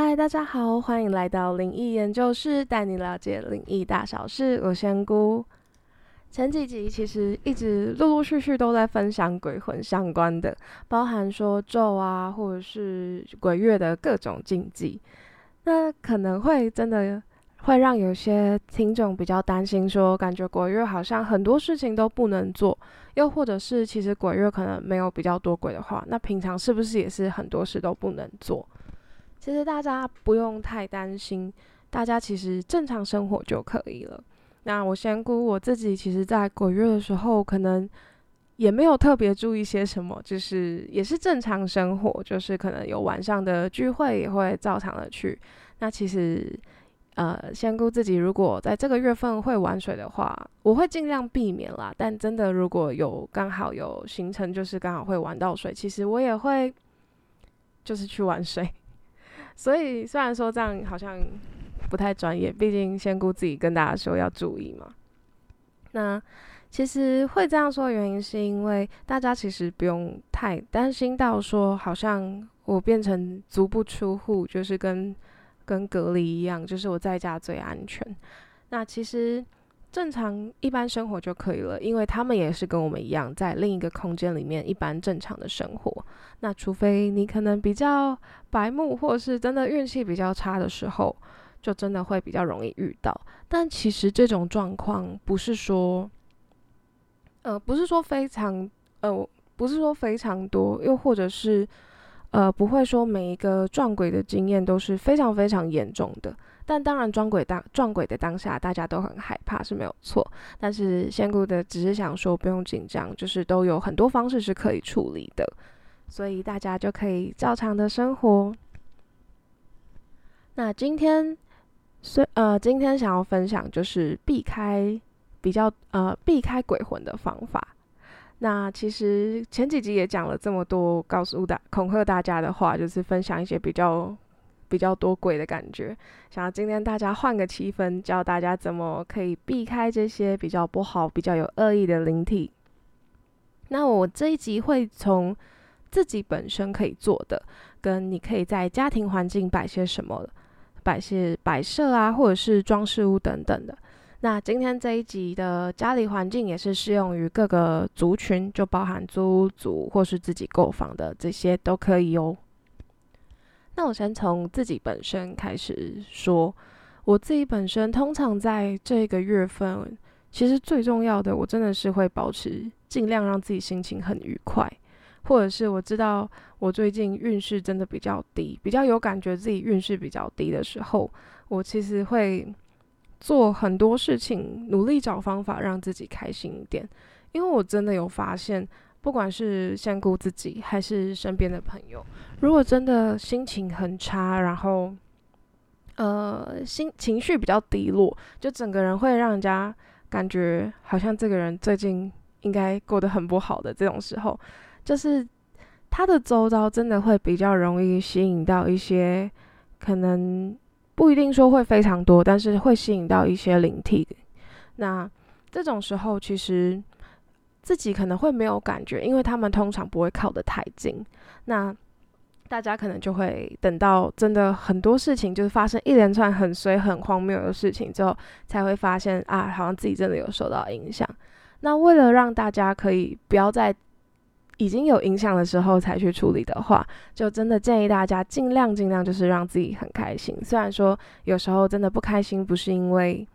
嗨，大家好，欢迎来到灵异研究室，带你了解灵异大小事。我仙姑。前几集其实一直陆陆续续都在分享鬼魂相关的，包含说咒啊，或者是鬼月的各种禁忌。那可能会真的会让有些听众比较担心，说感觉鬼月好像很多事情都不能做，又或者是其实鬼月可能没有比较多鬼的话，那平常是不是也是很多事都不能做？其实大家不用太担心，大家其实正常生活就可以了。那我先估我自己，其实在鬼月的时候，可能也没有特别注意些什么，就是也是正常生活，就是可能有晚上的聚会也会照常的去。那其实，呃，先估自己如果在这个月份会玩水的话，我会尽量避免啦。但真的如果有刚好有行程，就是刚好会玩到水，其实我也会就是去玩水。所以虽然说这样好像不太专业，毕竟先顾自己跟大家说要注意嘛。那其实会这样说的原因，是因为大家其实不用太担心到说，好像我变成足不出户，就是跟跟隔离一样，就是我在家最安全。那其实。正常一般生活就可以了，因为他们也是跟我们一样，在另一个空间里面一般正常的生活。那除非你可能比较白目，或者是真的运气比较差的时候，就真的会比较容易遇到。但其实这种状况不是说，呃，不是说非常，呃，不是说非常多，又或者是，呃，不会说每一个撞鬼的经验都是非常非常严重的。但当然，撞鬼当撞鬼的当下，大家都很害怕是没有错。但是仙姑的只是想说，不用紧张，就是都有很多方式是可以处理的，所以大家就可以照常的生活。那今天，虽呃，今天想要分享就是避开比较呃避开鬼魂的方法。那其实前几集也讲了这么多，告诉大恐吓大家的话，就是分享一些比较。比较多鬼的感觉，想要今天大家换个气氛，教大家怎么可以避开这些比较不好、比较有恶意的灵体。那我这一集会从自己本身可以做的，跟你可以在家庭环境摆些什么，摆些摆设啊，或者是装饰物等等的。那今天这一集的家里环境也是适用于各个族群，就包含租屋族或是自己购房的这些都可以哦。那我先从自己本身开始说，我自己本身通常在这个月份，其实最重要的，我真的是会保持尽量让自己心情很愉快，或者是我知道我最近运势真的比较低，比较有感觉自己运势比较低的时候，我其实会做很多事情，努力找方法让自己开心一点，因为我真的有发现。不管是先顾自己还是身边的朋友，如果真的心情很差，然后呃心情绪比较低落，就整个人会让人家感觉好像这个人最近应该过得很不好的这种时候，就是他的周遭真的会比较容易吸引到一些可能不一定说会非常多，但是会吸引到一些灵体。那这种时候其实。自己可能会没有感觉，因为他们通常不会靠得太近。那大家可能就会等到真的很多事情就是发生一连串很衰、很荒谬的事情之后，才会发现啊，好像自己真的有受到影响。那为了让大家可以不要在已经有影响的时候才去处理的话，就真的建议大家尽量尽量就是让自己很开心。虽然说有时候真的不开心，不是因为。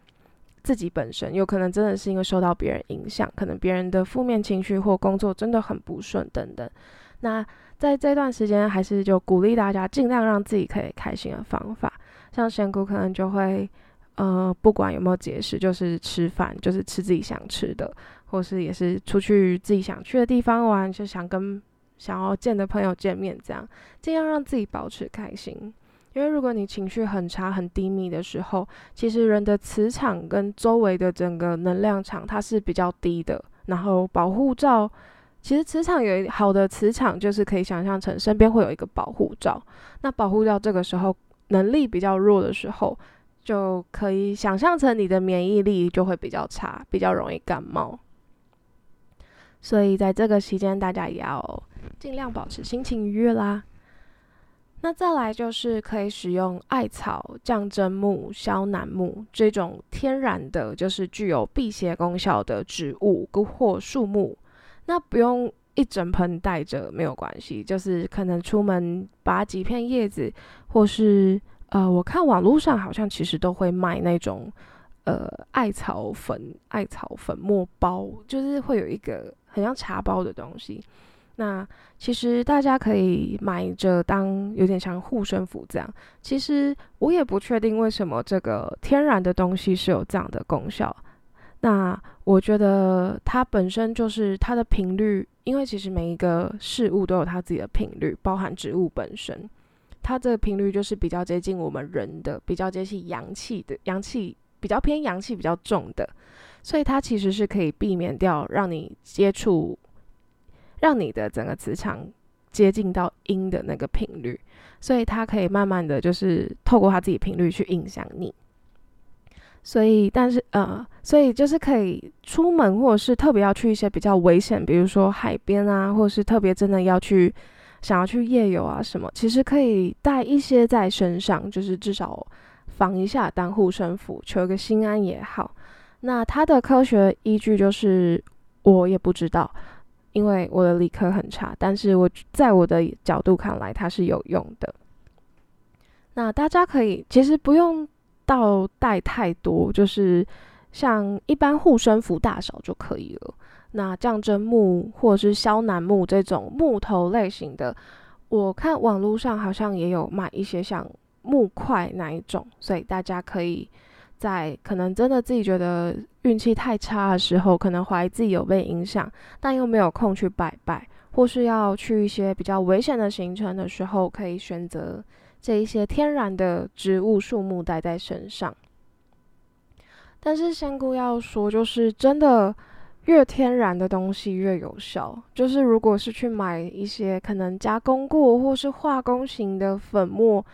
自己本身有可能真的是因为受到别人影响，可能别人的负面情绪或工作真的很不顺等等。那在这段时间，还是就鼓励大家尽量让自己可以开心的方法。像仙姑可能就会，呃，不管有没有节食，就是吃饭，就是吃自己想吃的，或是也是出去自己想去的地方玩，就想跟想要见的朋友见面，这样尽量让自己保持开心。因为如果你情绪很差、很低迷的时候，其实人的磁场跟周围的整个能量场它是比较低的。然后保护罩，其实磁场有好的磁场，就是可以想象成身边会有一个保护罩。那保护罩这个时候能力比较弱的时候，就可以想象成你的免疫力就会比较差，比较容易感冒。所以在这个期间，大家也要尽量保持心情愉悦啦。那再来就是可以使用艾草、降真木、肖楠木这种天然的，就是具有辟邪功效的植物或树木。那不用一整盆带着没有关系，就是可能出门拔几片叶子，或是呃，我看网络上好像其实都会卖那种呃艾草粉、艾草粉末包，就是会有一个很像茶包的东西。那其实大家可以买着当有点像护身符这样。其实我也不确定为什么这个天然的东西是有这样的功效。那我觉得它本身就是它的频率，因为其实每一个事物都有它自己的频率，包含植物本身，它这个频率就是比较接近我们人的，比较接近阳气的，阳气比较偏阳气比较重的，所以它其实是可以避免掉让你接触。让你的整个磁场接近到阴的那个频率，所以它可以慢慢的就是透过它自己频率去影响你。所以，但是呃，所以就是可以出门或者是特别要去一些比较危险，比如说海边啊，或者是特别真的要去想要去夜游啊什么，其实可以带一些在身上，就是至少防一下当护身符，求个心安也好。那它的科学依据就是我也不知道。因为我的理科很差，但是我在我的角度看来，它是有用的。那大家可以其实不用到带太多，就是像一般护身符大小就可以了。那降真木或者是肖楠木这种木头类型的，我看网络上好像也有卖一些像木块那一种，所以大家可以。在可能真的自己觉得运气太差的时候，可能怀疑自己有被影响，但又没有空去拜拜，或是要去一些比较危险的行程的时候，可以选择这一些天然的植物树木带在身上。但是仙姑要说，就是真的越天然的东西越有效。就是如果是去买一些可能加工过或是化工型的粉末，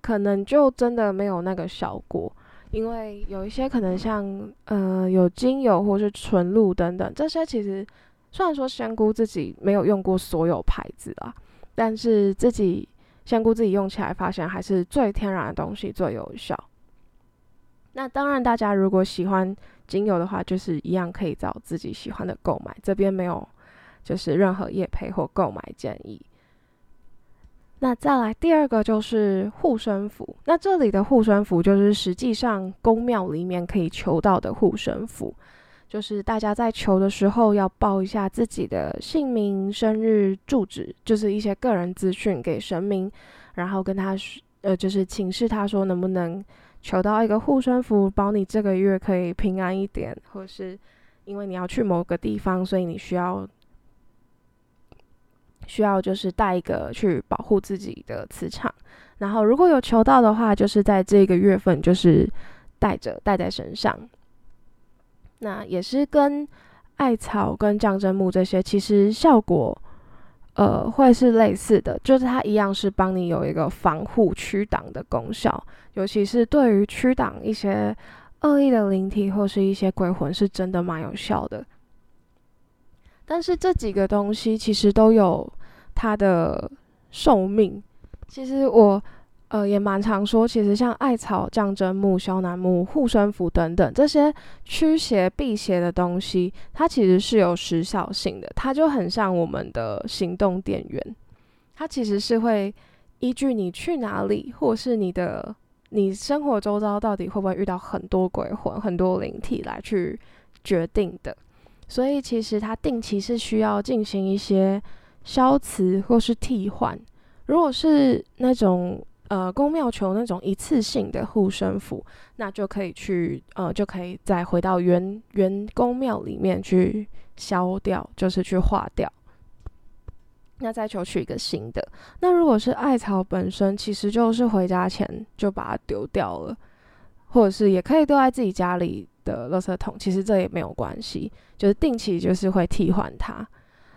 可能就真的没有那个效果。因为有一些可能像呃有精油或是纯露等等，这些其实虽然说香菇自己没有用过所有牌子啊，但是自己香菇自己用起来发现还是最天然的东西最有效。那当然，大家如果喜欢精油的话，就是一样可以找自己喜欢的购买，这边没有就是任何业配或购买建议。那再来第二个就是护身符。那这里的护身符就是实际上宫庙里面可以求到的护身符，就是大家在求的时候要报一下自己的姓名、生日、住址，就是一些个人资讯给神明，然后跟他说呃就是请示他说能不能求到一个护身符，保你这个月可以平安一点，或是因为你要去某个地方，所以你需要。需要就是带一个去保护自己的磁场，然后如果有求到的话，就是在这个月份就是带着带在身上。那也是跟艾草跟降真木这些，其实效果呃会是类似的，就是它一样是帮你有一个防护驱挡的功效，尤其是对于驱挡一些恶意的灵体或是一些鬼魂，是真的蛮有效的。但是这几个东西其实都有。它的寿命，其实我呃也蛮常说，其实像艾草、降真木、肖楠木、护身符等等这些驱邪辟邪的东西，它其实是有时效性的。它就很像我们的行动电源，它其实是会依据你去哪里，或是你的你生活周遭到底会不会遇到很多鬼魂、很多灵体来去决定的。所以其实它定期是需要进行一些。消磁或是替换，如果是那种呃宫庙求那种一次性的护身符，那就可以去呃就可以再回到原原宫庙里面去消掉，就是去化掉。那再求取一个新的。那如果是艾草本身，其实就是回家前就把它丢掉了，或者是也可以丢在自己家里的垃圾桶，其实这也没有关系，就是定期就是会替换它。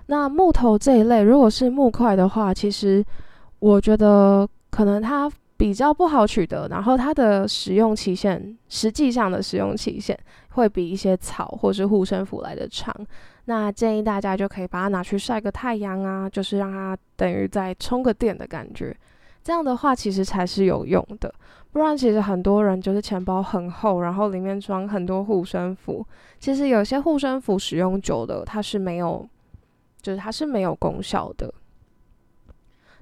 那木头这一类，如果是木块的话，其实我觉得可能它比较不好取得，然后它的使用期限，实际上的使用期限会比一些草或是护身符来的长。那建议大家就可以把它拿去晒个太阳啊，就是让它等于在充个电的感觉，这样的话其实才是有用的。不然其实很多人就是钱包很厚，然后里面装很多护身符。其实有些护身符使用久了，它是没有，就是它是没有功效的。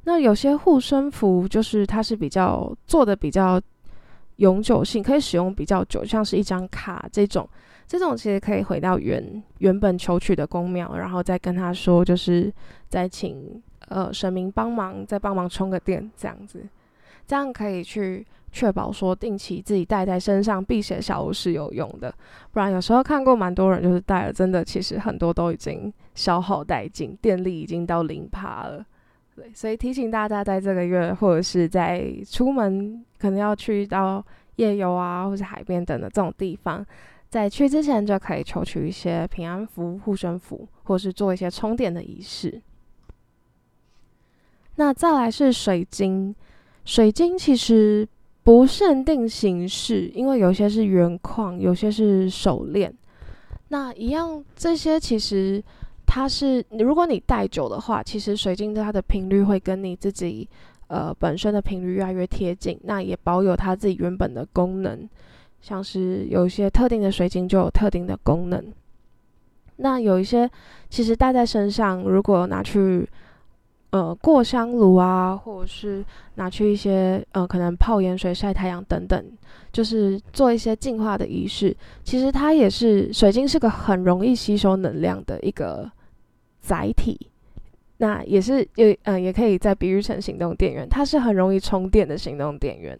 那有些护身符就是它是比较做的比较永久性，可以使用比较久，像是一张卡这种，这种其实可以回到原原本求取的公庙，然后再跟他说，就是再请呃神明帮忙，再帮忙充个电这样子，这样可以去确保说定期自己带在身上辟邪小物是有用的。不然有时候看过蛮多人就是带了，真的其实很多都已经消耗殆尽，电力已经到零趴了。对，所以提醒大家，在这个月或者是在出门可能要去到夜游啊，或是海边等的这种地方，在去之前就可以求取一些平安符、护身符，或是做一些充电的仪式。那再来是水晶，水晶其实不限定形式，因为有些是原矿，有些是手链。那一样，这些其实。它是，如果你戴久的话，其实水晶它的频率会跟你自己呃本身的频率越来越贴近，那也保有它自己原本的功能。像是有一些特定的水晶就有特定的功能。那有一些其实戴在身上，如果拿去呃过香炉啊，或者是拿去一些呃可能泡盐水、晒太阳等等，就是做一些净化的仪式，其实它也是水晶是个很容易吸收能量的一个。载体，那也是也嗯，也可以再比喻成行动电源，它是很容易充电的行动电源，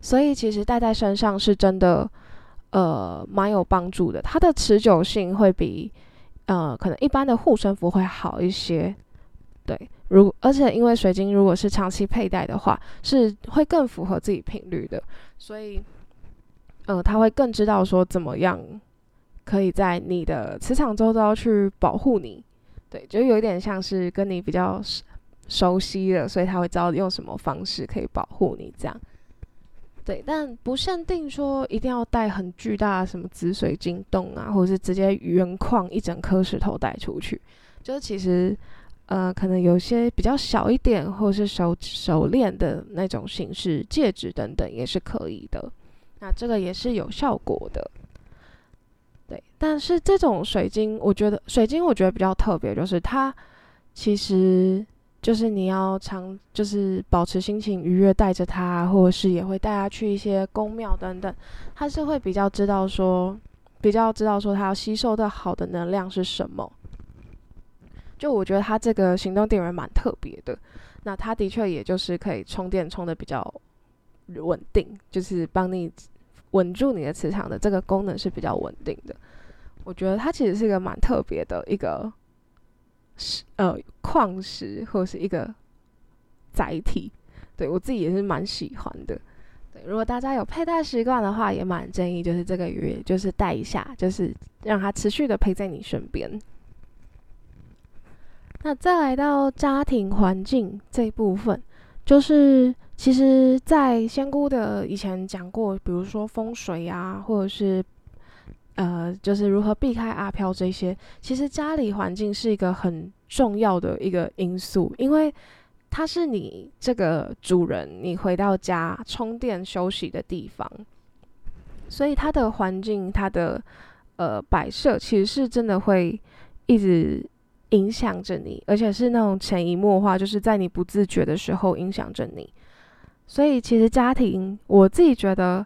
所以其实戴在身上是真的，呃，蛮有帮助的。它的持久性会比呃可能一般的护身符会好一些，对。如而且因为水晶如果是长期佩戴的话，是会更符合自己频率的，所以呃，他会更知道说怎么样可以在你的磁场周遭去保护你。对，就有一点像是跟你比较熟悉了，所以他会知道用什么方式可以保护你这样。对，但不限定说一定要带很巨大的什么紫水晶洞啊，或者是直接原矿一整颗石头带出去。就是其实呃，可能有些比较小一点，或是手手链的那种形式，戒指等等也是可以的。那这个也是有效果的。对，但是这种水晶，我觉得水晶我觉得比较特别，就是它其实就是你要常就是保持心情愉悦，带着它，或者是也会带它去一些宫庙等等，它是会比较知道说，比较知道说它要吸收的好的能量是什么。就我觉得它这个行动电源蛮特别的，那它的确也就是可以充电充的比较稳定，就是帮你。稳住你的磁场的这个功能是比较稳定的，我觉得它其实是一个蛮特别的一个石呃矿石或是一个载体，对我自己也是蛮喜欢的。对，如果大家有佩戴习惯的话，也蛮建议就是这个月就是戴一下，就是让它持续的陪在你身边。那再来到家庭环境这一部分，就是。其实，在仙姑的以前讲过，比如说风水啊，或者是呃，就是如何避开阿飘这些。其实家里环境是一个很重要的一个因素，因为它是你这个主人你回到家充电休息的地方，所以它的环境、它的呃摆设，其实是真的会一直影响着你，而且是那种潜移默化，就是在你不自觉的时候影响着你。所以其实家庭，我自己觉得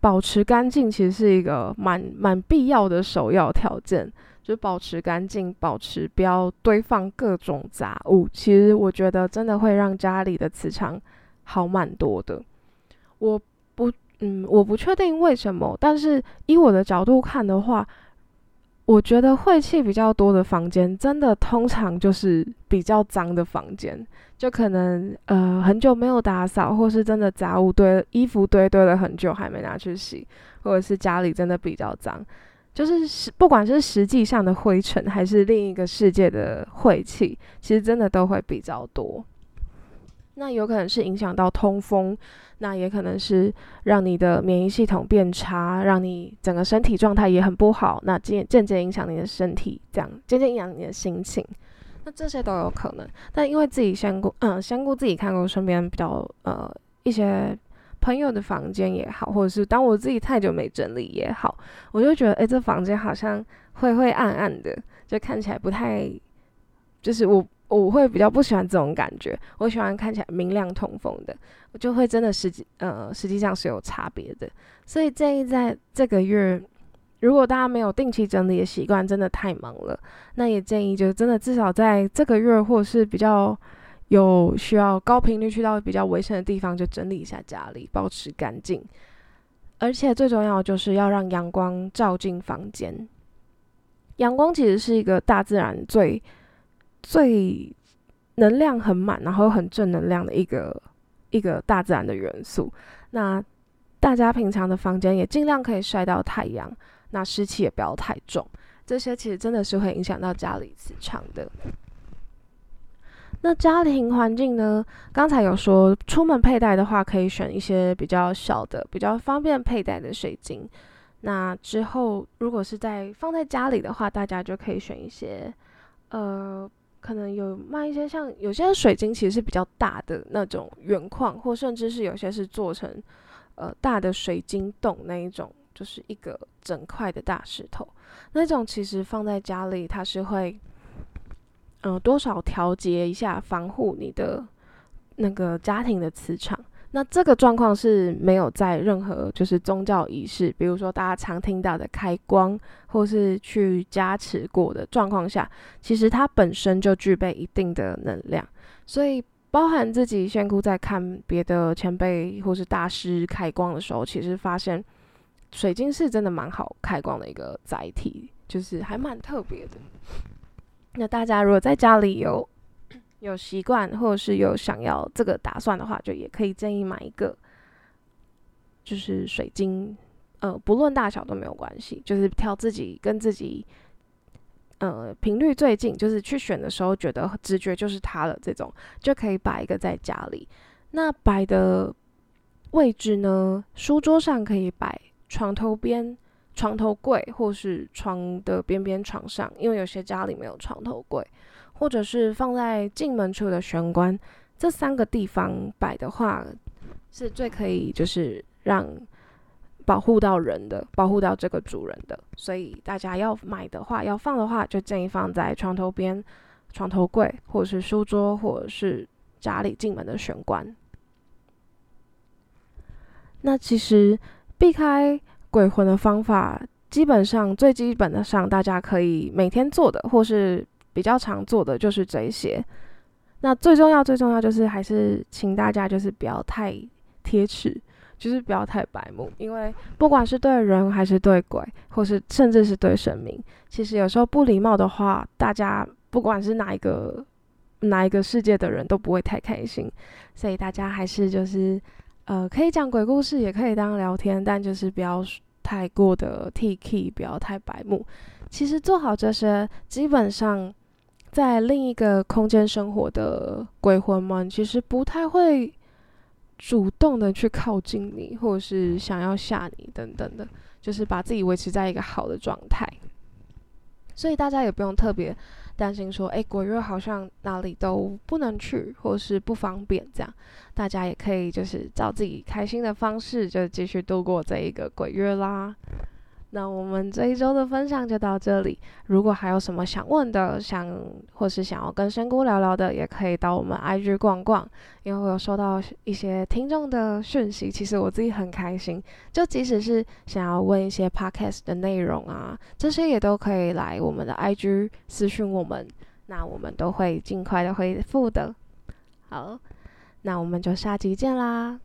保持干净其实是一个蛮蛮必要的首要条件，就保持干净，保持不要堆放各种杂物。其实我觉得真的会让家里的磁场好蛮多的。我不，嗯，我不确定为什么，但是以我的角度看的话。我觉得晦气比较多的房间，真的通常就是比较脏的房间，就可能呃很久没有打扫，或是真的杂物堆、衣服堆堆了很久还没拿去洗，或者是家里真的比较脏，就是不管是实际上的灰尘，还是另一个世界的晦气，其实真的都会比较多。那有可能是影响到通风。那也可能是让你的免疫系统变差，让你整个身体状态也很不好。那渐渐渐影响你的身体，这样渐渐影响你的心情。那这些都有可能。但因为自己先顾，嗯，先顾自己看过身边比较呃一些朋友的房间也好，或者是当我自己太久没整理也好，我就觉得，哎，这房间好像灰灰暗暗的，就看起来不太，就是我。我会比较不喜欢这种感觉，我喜欢看起来明亮通风的，我就会真的实际呃实际上是有差别的，所以建议在这个月，如果大家没有定期整理的习惯，真的太忙了，那也建议就真的至少在这个月或是比较有需要高频率去到比较危险的地方，就整理一下家里，保持干净，而且最重要就是要让阳光照进房间，阳光其实是一个大自然最。最能量很满，然后很正能量的一个一个大自然的元素。那大家平常的房间也尽量可以晒到太阳，那湿气也不要太重。这些其实真的是会影响到家里磁场的。那家庭环境呢？刚才有说，出门佩戴的话，可以选一些比较小的、比较方便佩戴的水晶。那之后，如果是在放在家里的话，大家就可以选一些，呃。可能有卖一些像有些水晶，其实是比较大的那种原矿，或甚至是有些是做成呃大的水晶洞那一种，就是一个整块的大石头，那种其实放在家里，它是会嗯多少调节一下，防护你的那个家庭的磁场。那这个状况是没有在任何就是宗教仪式，比如说大家常听到的开光，或是去加持过的状况下，其实它本身就具备一定的能量。所以，包含自己仙姑在看别的前辈或是大师开光的时候，其实发现水晶是真的蛮好开光的一个载体，就是还蛮特别的。那大家如果在家里有，有习惯或者是有想要这个打算的话，就也可以建议买一个，就是水晶，呃，不论大小都没有关系，就是挑自己跟自己，呃，频率最近，就是去选的时候觉得直觉就是它了，这种就可以摆一个在家里。那摆的位置呢？书桌上可以摆，床头边、床头柜或是床的边边床上，因为有些家里没有床头柜。或者是放在进门处的玄关，这三个地方摆的话，是最可以就是让保护到人的，保护到这个主人的。所以大家要买的话，要放的话，就建议放在床头边、床头柜，或者是书桌，或者是家里进门的玄关。那其实避开鬼魂的方法，基本上最基本的上，大家可以每天做的，或是。比较常做的就是这些，那最重要最重要就是还是请大家就是不要太贴齿，就是不要太白目，因为不管是对人还是对鬼，或是甚至是对神明，其实有时候不礼貌的话，大家不管是哪一个哪一个世界的人都不会太开心，所以大家还是就是呃可以讲鬼故事，也可以当聊天，但就是不要太过的 T K，不要太白目。其实做好这些，基本上。在另一个空间生活的鬼魂们，其实不太会主动的去靠近你，或者是想要吓你等等的，就是把自己维持在一个好的状态。所以大家也不用特别担心说，哎，鬼月好像哪里都不能去，或是不方便这样。大家也可以就是照自己开心的方式，就继续度过这一个鬼月啦。那我们这一周的分享就到这里。如果还有什么想问的，想或是想要跟仙姑聊聊的，也可以到我们 IG 逛逛。因为我有收到一些听众的讯息，其实我自己很开心。就即使是想要问一些 Podcast 的内容啊，这些也都可以来我们的 IG 私讯我们，那我们都会尽快的回复的。好，那我们就下集见啦。